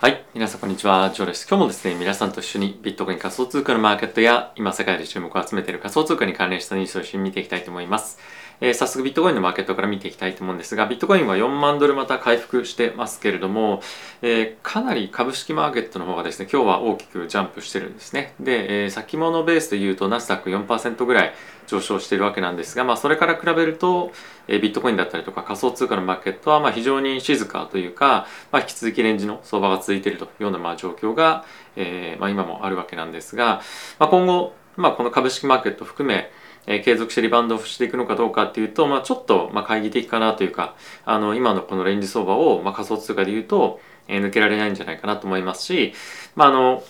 はい。皆さん、こんにちは。ジョーです。今日もですね、皆さんと一緒にビットコイン仮想通貨のマーケットや、今世界で注目を集めている仮想通貨に関連したニュースを一緒に見ていきたいと思います。えー、早速ビットコインのマーケットから見ていきたいと思うんですが、ビットコインは4万ドルまた回復してますけれども、えー、かなり株式マーケットの方がですね、今日は大きくジャンプしてるんですね。で、えー、先物ベースで言うとナスダック4%ぐらい上昇しているわけなんですが、まあ、それから比べると、え、ビットコインだったりとか仮想通貨のマーケットはま非常に静かというか、まあ、引き続きレンジの相場が続いているというようなま状況が、えーま、今もあるわけなんですが、まあ、今後、まあ、この株式マーケット含めえ、継続してリバウンドしていくのかどうかっていうと、まあ、ちょっと、まあ、懐疑的かなというかあの今のこのレンジ相場を、まあ、仮想通貨で言うと、え、抜けられないんじゃないかなと思いますし、まあ、あの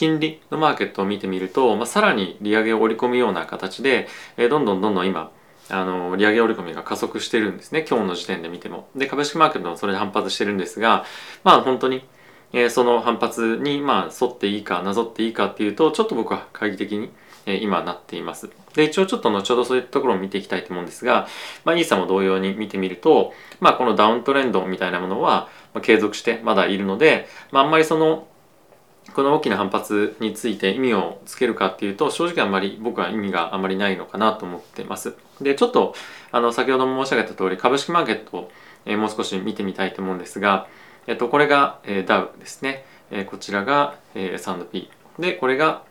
金利のマーケットを見てみると、まあ、さらに利上げを織り込むような形で、えー、どんどんどんどん今あの利上げ織り込みが加速してるんですね今日の時点で見てもで株式マーケットもそれで反発してるんですがまあ本当に、えー、その反発にまあ沿っていいかなぞっていいかっていうとちょっと僕は懐疑的にえ今なっています。で、一応ちょっと後ほどそういったところを見ていきたいと思うんですが、まあ、イーサも同様に見てみると、まあ、このダウントレンドみたいなものは継続してまだいるので、まあ、あんまりそのこの大きな反発について意味をつけるかっていうと正直あんまり僕は意味があまりないのかなと思ってます。でちょっとあの先ほども申し上げた通り株式マーケットを、え、もう少し見てみたいと思うんですが、えっと、これが、えー、ダウですね、え、こちらが、えー、S&P でこれが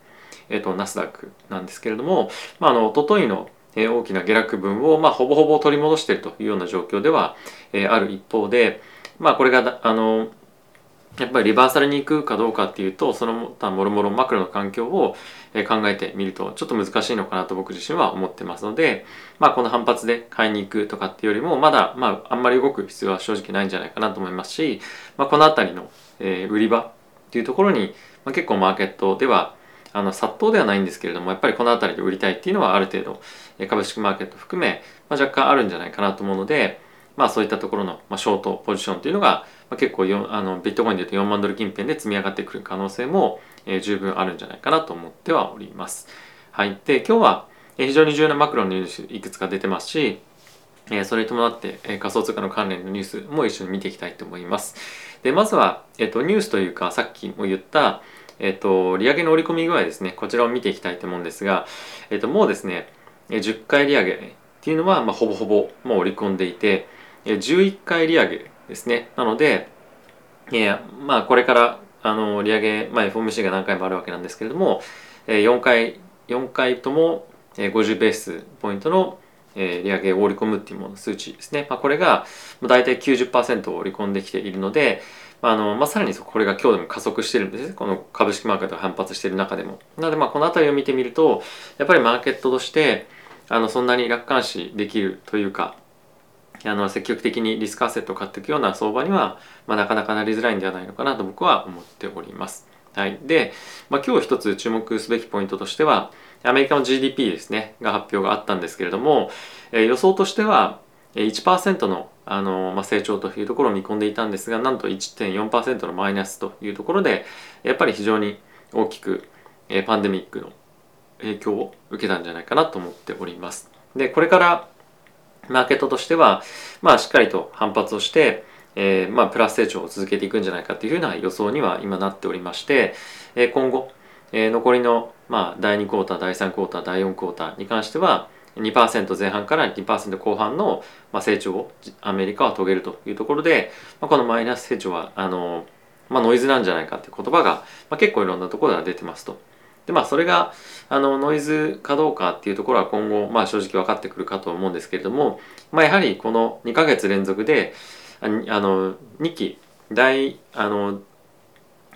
えーと、ナスダックなんですけれども、まあ、あの一昨日の大きな下落分を、まあ、ほぼほぼ取り戻しているというような状況では、え、ある一方で、まあ、これがあのやっぱりリバーサルに行くかどうかっていうとその他もろもろマクロの環境を考えてみるとちょっと難しいのかなと僕自身は思ってますので、まあ、この反発で買いに行くとかっていうよりもまだ、まあ、あんまり動く必要は正直ないんじゃないかなと思いますし、まあ、この辺りの、えー、売り場っていうところに、まあ、結構マーケットではあの殺到ではないんですけれどもやっぱりこの辺りで売りたいっていうのはある程度株式マーケット含め、まあ、若干あるんじゃないかなと思うので、まあ、そういったところの、まあ、ショートポジションというのが、まあ、結構あのビットコインでいうと4万ドル近辺で積み上がってくる可能性も、えー、十分あるんじゃないかなと思ってはおります。はい、で今日は非常に重要なマクロのニュースいくつか出てますしえそれに伴って、え仮想通貨の関連のニュースも一緒に見ていきたいと思います。でまずは、えっと、ニュースというかさっきも言った、えっと、利上げの織り込み具合ですね、こちらを見ていきたいと思うんですが、えっと、もうですね、10回利上げっていうのは、まあ、ほぼほぼもう織り込んでいて、11回利上げですね。なので、えまあ、これからあの利上げ、まあ、FOMC が何回もあるわけなんですけれども、4回、4回とも50ベースポイントの利上げを織り込むっていうもの数値ですね。まあ、これが大体90%を織り込んできているので、あのまあ、さらにこれが今日でも加速してるんですこの株式マーケットが反発している中でも。なのでまあこの辺りを見てみるとやっぱりマーケットとしてあのそんなに楽観視できるというかあの積極的にリスクアセットを買っていくような相場には、まあ、なかなかなりづらいんではないのかなと僕は思っております。はい、で、まあ、今日一つ注目すべきポイントとしてはアメリカの GDP ですねが発表があったんですけれども、えー、予想としては1%のあの、まあ、成長というところを見込んでいたんですがなんと1.4%のマイナスというところでやっぱり非常に大きく、えパンデミックの影響を受けたんじゃないかなと思っております。でこれからマーケットとしては、まあ、しっかりと反発をして、えーまあ、プラス成長を続けていくんじゃないかというふうな予想には今なっておりまして、えー、今後、えー、残りの、まあ、第2クォーター第3クォーター第4クォーターに関しては2%前半から2%後半の成長をアメリカは遂げるというところで、このマイナス成長はあの、まあ、ノイズなんじゃないかっていう言葉が、まあ、結構いろんなところでは出てますと。でまあそれがあのノイズかどうかっていうところは今後、まあ、正直分かってくるかと思うんですけれども、まあ、やはりこの2ヶ月連続であの2期大あの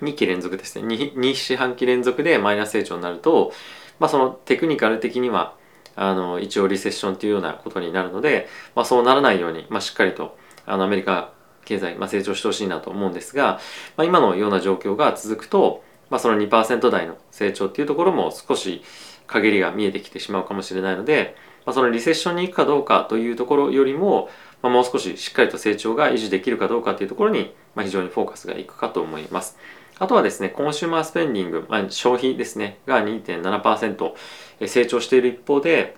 2期連続ですね 2, 2四半期連続でマイナス成長になると、まあ、そのテクニカル的にはあの一応リセッションというようなことになるので、まあ、そうならないように、まあ、しっかりとあのアメリカ経済、まあ、成長してほしいなと思うんですが、まあ、今のような状況が続くと、まあ、その2%台の成長っていうところも少し陰りが見えてきてしまうかもしれないので、まあ、そのリセッションに行くかどうかというところよりも、まあ、もう少ししっかりと成長が維持できるかどうかというところに、まあ、非常にフォーカスがいくかと思います。あとはですね、コンシューマースペンディング、まあ、消費ですね、が2.7%成長している一方で、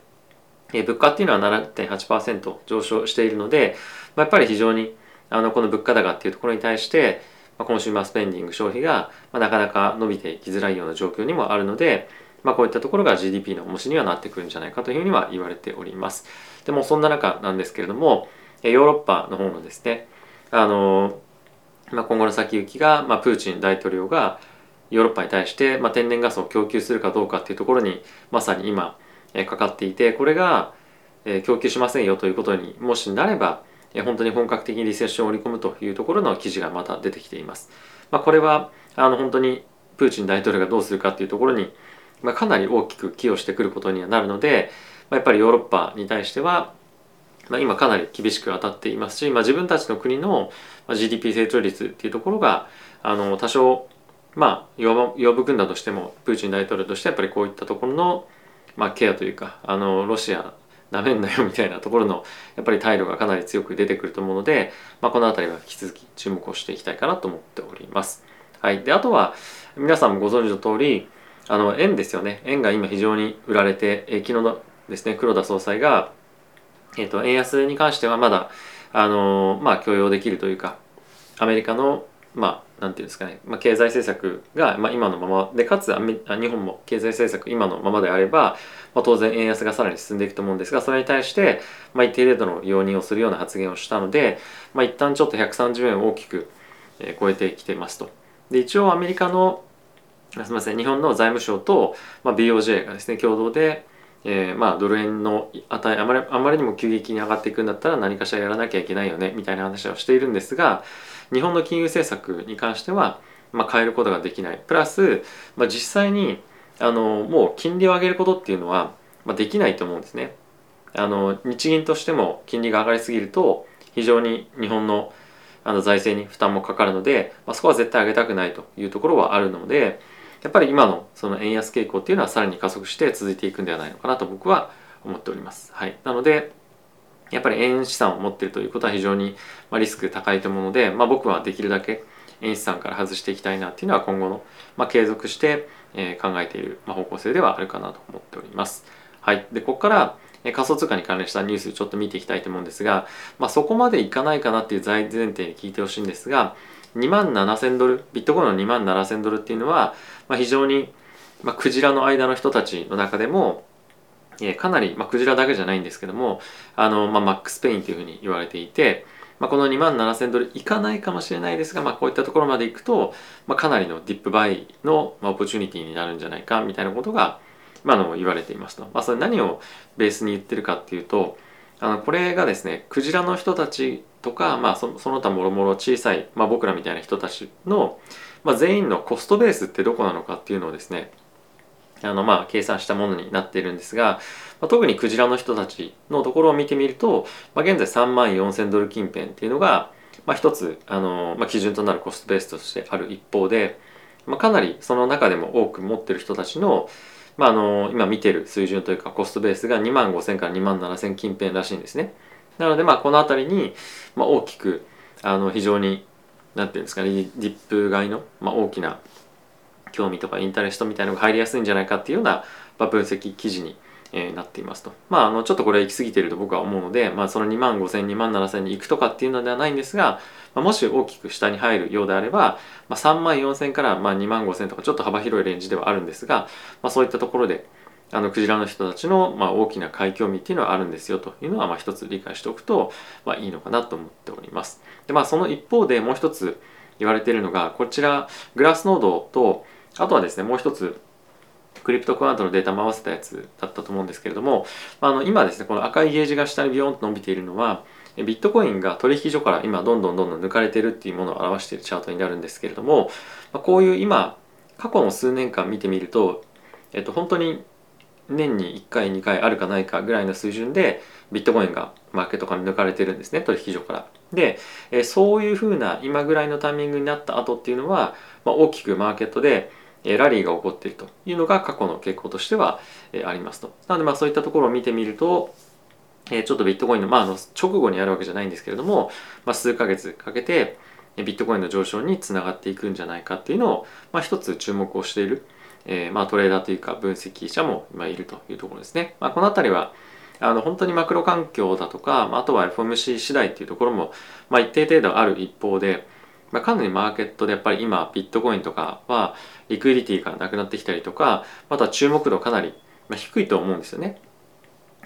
物価っていうのは7.8%上昇しているので、まあ、やっぱり非常にあのこの物価高っていうところに対して、まあ、コンシューマースペンディング消費が、まあ、なかなか伸びていきづらいような状況にもあるので、まあ、こういったところが GDP の重しにはなってくるんじゃないかというふうには言われております。でもそんな中なんですけれどもヨーロッパの方のですねあの、まあ、今後の先行きが、まあ、プーチン大統領がヨーロッパに対して、まあ、天然ガスを供給するかどうかっていうところにまさに今、え、かかっていてこれが、え、供給しませんよということにもしなれば、え、本当に本格的にリセッションを織り込むというところの記事がまた出てきています。まあ、これはあの本当にプーチン大統領がどうするかっていうところに、ま、かなり大きく寄与してくることにはなるので、ま、やっぱりヨーロッパに対しては、ま、今かなり厳しく当たっていますし、まあ、自分たちの国の GDP 成長率っていうところがあの多少まあ呼ぶんだとしてもプーチン大統領としてやっぱりこういったところの、まあ、ケアというかあのロシアなめんなよみたいなところのやっぱり態度がかなり強く出てくると思うので、まあ、この辺りは引き続き注目をしていきたいかなと思っております。はい、であとは皆さんもご存知の通りあの円ですよね円が今非常に売られて、え昨日のですね黒田総裁が、えーと、円安に関してはまだあのまあ許容できるというかアメリカのまあなんていうんですかね、まあ、経済政策が、まあ、今のままでかつ日本も経済政策今のままであれば、まあ、当然円安がさらに進んでいくと思うんですがそれに対して、まあ、一定程度の容認をするような発言をしたので、まあ、一旦ちょっと130円を大きく、え超えてきてますと。で一応アメリカのすみません日本の財務省と、まあ、BOJ がですね共同で、えー、まあドル円の値あまりあまりにも急激に上がっていくんだったら何かしらやらなきゃいけないよねみたいな話をしているんですが日本の金融政策に関しては、まあ、変えることができないプラス、まあ、実際にあのもう金利を上げることっていうのは、まあ、できないと思うんですね。あの日銀としても金利が上がりすぎると非常に日本のあの財政に負担もかかるので、まあ、そこは絶対上げたくないというところはあるのでやっぱり今のその円安傾向っていうのはさらに加速して続いていくんではないのかなと僕は思っております。はい、なのでやっぱり円資産を持っているということは非常にリスク高いと思うので、まあ、僕はできるだけ円資産から外していきたいなっていうのは今後の、まあ、継続して、考えている方向性ではあるかなと思っております。はい、でここから仮想通貨に関連したニュースちょっと見ていきたいと思うんですが、まあ、そこまでいかないかなっていう前提に聞いてほしいんですが2万7000ドルビットコインの2万7000ドルっていうのは、まあ、非常に、まあ、クジラの間の人たちの中でもえかなり、まあ、クジラだけじゃないんですけどもあの、まあ、マックスペインというふうに言われていて、まあ、この2万7000ドルいかないかもしれないですが、まあ、こういったところまでいくと、まあ、かなりのディップバイの、まあ、オポチュニティになるんじゃないかみたいなことが、まあ、の言われていますと、まあ、それ何をベースに言ってるかっていうとあのこれがですねクジラの人たちとか、まあ、そその他もろもろ小さい、まあ、僕らみたいな人たちの、まあ、全員のコストベースってどこなのかっていうのをですねあのまあ計算したものになっているんですが、まあ、特にクジラの人たちのところを見てみると、まあ、現在3万4000ドル近辺っていうのが、まあ、一つあの、まあ、基準となるコストベースとしてある一方で、まあ、かなりその中でも多く持ってる人たちの,、まあ、あの今見てる水準というかコストベースが2万5000から2万7000近辺らしいんですね。なのでまあこの辺りに、まあ、大きくあの非常に何ていうんですかねディップ買いの、まあ、大きな興味とかインタレストみたいのが入りやすいんじゃないかっていうような、ま、分析記事に、えー、なっていますと。まあ、あのちょっとこれは行き過ぎていると僕は思うので、まあ、その2万5000、2万7000に行くとかっていうのではないんですが、まあ、もし大きく下に入るようであれば、まあ、3万4000からまあ2万5000とかちょっと幅広いレンジではあるんですが、まあ、そういったところであのクジラの人たちの、まあ、大きな海峡味っていうのはあるんですよというのは、まあ、一つ理解しておくと、まあ、いいのかなと思っております。でまあその一方でもう一つ言われているのがこちらグラスノードとあとはですねもう一つクリプトクワントのデータも合わせたやつだったと思うんですけれどもあの今ですねこの赤いゲージが下にビヨンと伸びているのはビットコインが取引所から今どんどんどんどん抜かれてるっていうものを表しているチャートになるんですけれどもこういう今過去の数年間見てみると、えっと、本当に年に1回2回あるかないかぐらいの水準でビットコインがマーケットから抜かれてるんですね取引所から。で、えそういうふうな今ぐらいのタイミングになった後っていうのは、まあ、大きくマーケットでラリーが起こっているというのが過去の傾向としてはありますと。なのでまあそういったところを見てみると、ちょっとビットコインの,、まあ、あの直後にあるわけじゃないんですけれども、まあ、数ヶ月かけてビットコインの上昇につながっていくんじゃないかっていうのを、まあ、一つ注目をしている、えー、まあトレーダーというか分析者も今いるというところですね。まあ、この辺りはあの本当にマクロ環境だとか、まあ、あとは FOMC 次第っていうところも、まあ、一定程度ある一方でまあ、かなりマーケットでやっぱり今ビットコインとかはリクイリティがなくなってきたりとかまた注目度かなり低いと思うんですよね。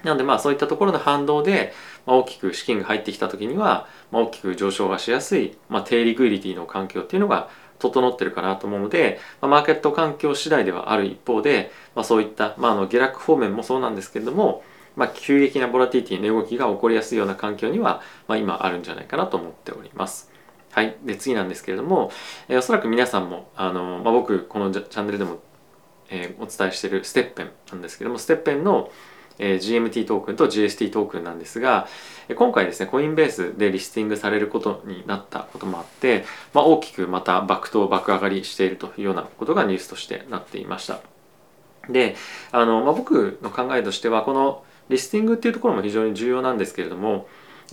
なのでまあそういったところの反動で大きく資金が入ってきた時には大きく上昇がしやすい、まあ、低リクイリティの環境っていうのが整ってるかなと思うので、まあ、マーケット環境次第ではある一方で、まあ、そういった、まあ、あの下落方面もそうなんですけれども、まあ、急激なボラティティの動きが起こりやすいような環境には、まあ、今あるんじゃないかなと思っております。はい。で、次なんですけれども、えー、おそらく皆さんも、あの、まあ、僕、このチャンネルでも、えー、お伝えしているステッペンなんですけども、ステッペンの、えー、GMT トークンと GST トークンなんですが、今回ですね、コインベースでリスティングされることになったこともあって、まあ、大きくまた爆投、爆上がりしているというようなことがニュースとしてなっていました。で、あの、まあ、僕の考えとしては、このリスティングっていうところも非常に重要なんですけれども、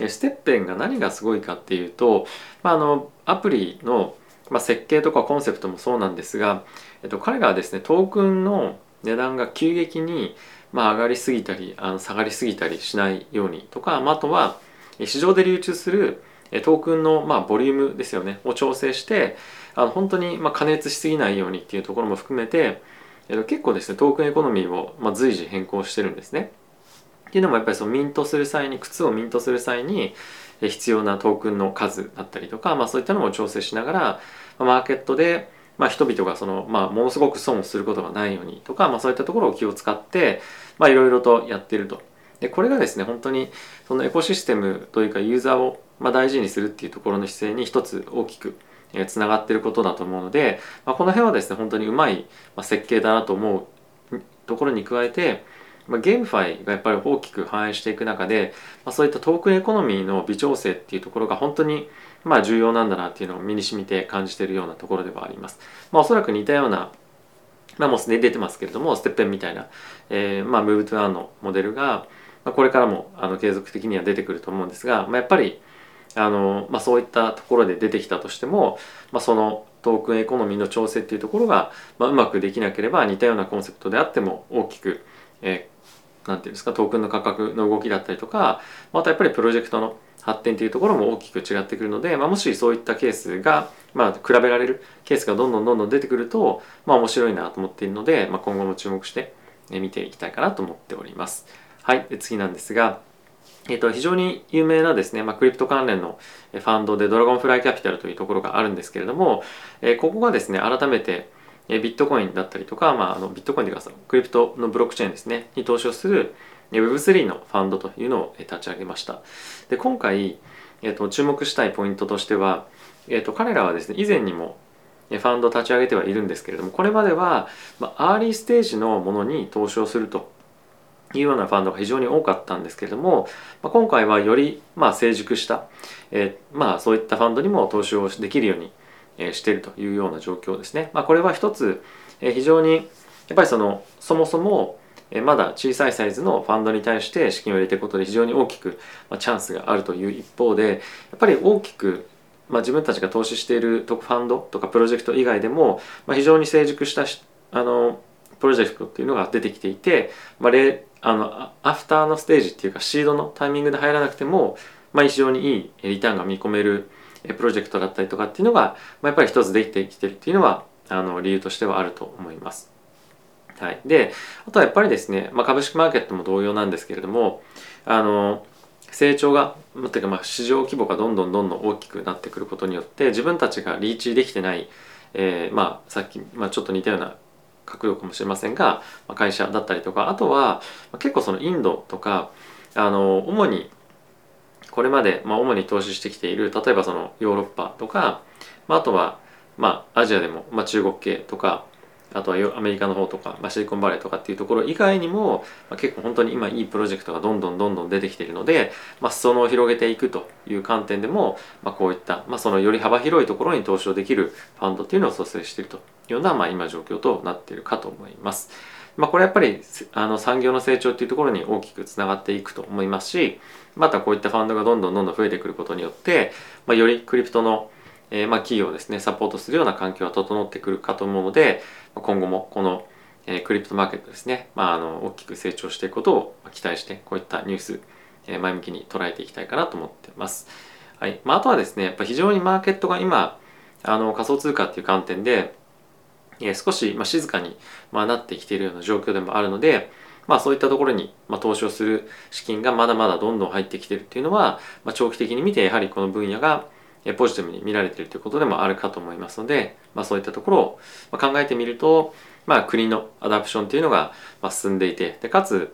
STEPN が何がすごいかっていうと、まあ、あの、アプリの、まあ、設計とかコンセプトもそうなんですが、えっと、彼らはですね、トークンの値段が急激にまあ、上がりすぎたりあの下がりすぎたりしないようにとか、まあ、あとは市場で流通するトークンのまあボリュームですよねを調整してあの本当にまあ過熱しすぎないようにっていうところも含めてえっと結構ですねトークンエコノミーをまあ随時変更してるんですね。っていうのもやっぱりそのミントする際に靴をミントする際に必要なトークンの数だったりとか、まあ、そういったのも調整しながらマーケットでまあ、人々がその、まあ、ものすごく損をすることがないようにとか、まあ、そういったところを気を使って、まあ、いろいろとやっていると。でこれがですね本当にそのエコシステムというかユーザーをまあ大事にするっていうところの姿勢に一つ大きくつながっていることだと思うので、まあ、この辺はですね本当にうまい設計だなと思うところに加えて、まあ、 GameFi がやっぱり大きく反映していく中で、まあ、そういったトークンエコノミーの微調整っていうところが本当にまあ重要なんだなっていうのを身に染みて感じているようなところではあります。まあおそらく似たようなまあもうすでに出てますけれども、 STEPN みたいな、えー、まあ Move to Earn のモデルが、まあ、これからもあの継続的には出てくると思うんですが、まあ、やっぱりあの、まあ、そういったところで出てきたとしても、まあ、そのトークンエコノミーの調整っていうところが、まあ、うまくできなければ似たようなコンセプトであっても大きく、えー、なんていうんですかトークンの価格の動きだったりとかまたやっぱりプロジェクトの発展というところも大きく違ってくるので、まあ、もしそういったケースが、まあ、比べられるケースがどんどんどんどん出てくると、まあ、面白いなと思っているので、まあ、今後も注目して見ていきたいかなと思っております。はい、で次なんですが、えっと、非常に有名なですね、まあ、 crypto 関連のファンドでドラゴンフライキャピタルというところがあるんですけれども、えここがですね、改めてえビットコインだったりとか、まあ、あのビットコインというかクリプトのブロックチェーンですね、に投資をする Web3 のファンドというのを立ち上げました。で、今回、えっと、注目したいポイントとしては、えっと、彼らはですね、以前にもファンドを立ち上げてはいるんですけれども、これまでは、まあ、アーリーステージのものに投資をするというようなファンドが非常に多かったんですけれども、まあ、今回はより、まあ、成熟した、えー、まあ、そういったファンドにも投資をできるように、しているというような状況ですね。まあ、これは一つ、非常にやっぱりそのそもそもまだ小さいサイズのファンドに対して資金を入れていくことで非常に大きくチャンスがあるという一方でやっぱり大きくまあ、自分たちが投資しているファンドとかプロジェクト以外でも、まあ、非常に成熟したあのプロジェクトっていうのが出てきていて、まあ、レあのアフターのステージっていうかシードのタイミングで入らなくても、まあ、非常にいいリターンが見込めるプロジェクトだったりとかっていうのが、まあ、やっぱり一つできてきてるっていうのはあの理由としてはあると思います。はい、であとはやっぱりですね、まあ、株式マーケットも同様なんですけれどもあの成長がというかまあ市場規模がどんどんどんどん大きくなってくることによって自分たちがリーチできてない、えー、まあさっき、まあ、ちょっと似たような角度かもしれませんが、まあ、会社だったりとかあとは結構そのインドとかあの主にこれまで、まあ、主に投資してきている例えばそのヨーロッパとか、まあ、あとは、まあ、アジアでも、まあ、中国系とかあとはアメリカの方とか、まあ、シリコンバレーとかっていうところ以外にも、まあ、結構本当に今いいプロジェクトがどんどんどんどん出てきているので、まあ、裾野を広げていくという観点でも、まあ、こういった、まあ、そのより幅広いところに投資をできるファンドっていうのを創生しているというような、まあ、今状況となっているかと思います。まあ、これやっぱりあの産業の成長っていうところに大きくつながっていくと思いますしまたこういったファンドがどんどんどんどん増えてくることによって、まあ、よりクリプトのえー、まあ企業をですねサポートするような環境が整ってくるかと思うので今後もこの、え、クリプトマーケットですね、まあ、あの大きく成長していくことを期待してこういったニュース、え、前向きに捉えていきたいかなと思ってます。はいまあ、あとはですねやっぱ非常にマーケットが今あの仮想通貨っていう観点で、えー、少し、まあ、静かに、まあ、なってきているような状況でもあるので、まあそういったところに、ま、投資をする資金がまだまだどんどん入ってきてるっていうのは、まあ、長期的に見てやはりこの分野がポジティブに見られているということでもあるかと思いますので、まあ、そういったところを考えてみると、まあ、国のアダプションというのが進んでいてでかつ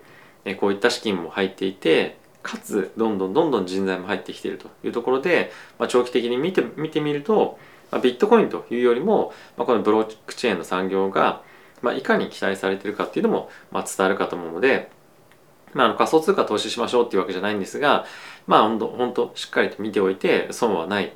こういった資金も入っていてかつどんどんどんどん人材も入ってきているというところで、まあ、長期的に見て見てみると、まあ、ビットコインというよりも、まあ、このブロックチェーンの産業がまあ、いかに期待されてるかっていうのも、まあ、伝わるかと思うので、まあ、あの仮想通貨投資しましょうっていうわけじゃないんですが、まあ、本当しっかりと見ておいて損はない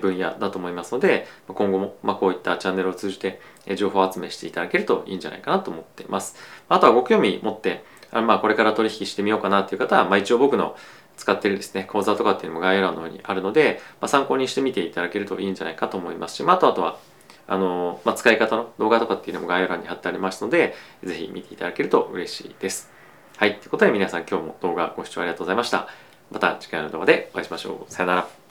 分野だと思いますので今後もまこういったチャンネルを通じて情報集めしていただけるといいんじゃないかなと思っています。あとはご興味持ってあまあこれから取引してみようかなっていう方は、まあ、一応僕の使ってるですね講座とかっていうのも概要欄の方にあるので、まあ、参考にしてみていただけるといいんじゃないかと思いますし、まあ、あとあとはあの、まあ、使い方の動画とかっていうのも概要欄に貼ってありますので、ぜひ見ていただけると嬉しいです。はい。ということで皆さん今日も動画ご視聴ありがとうございました。また次回の動画でお会いしましょう。さよなら。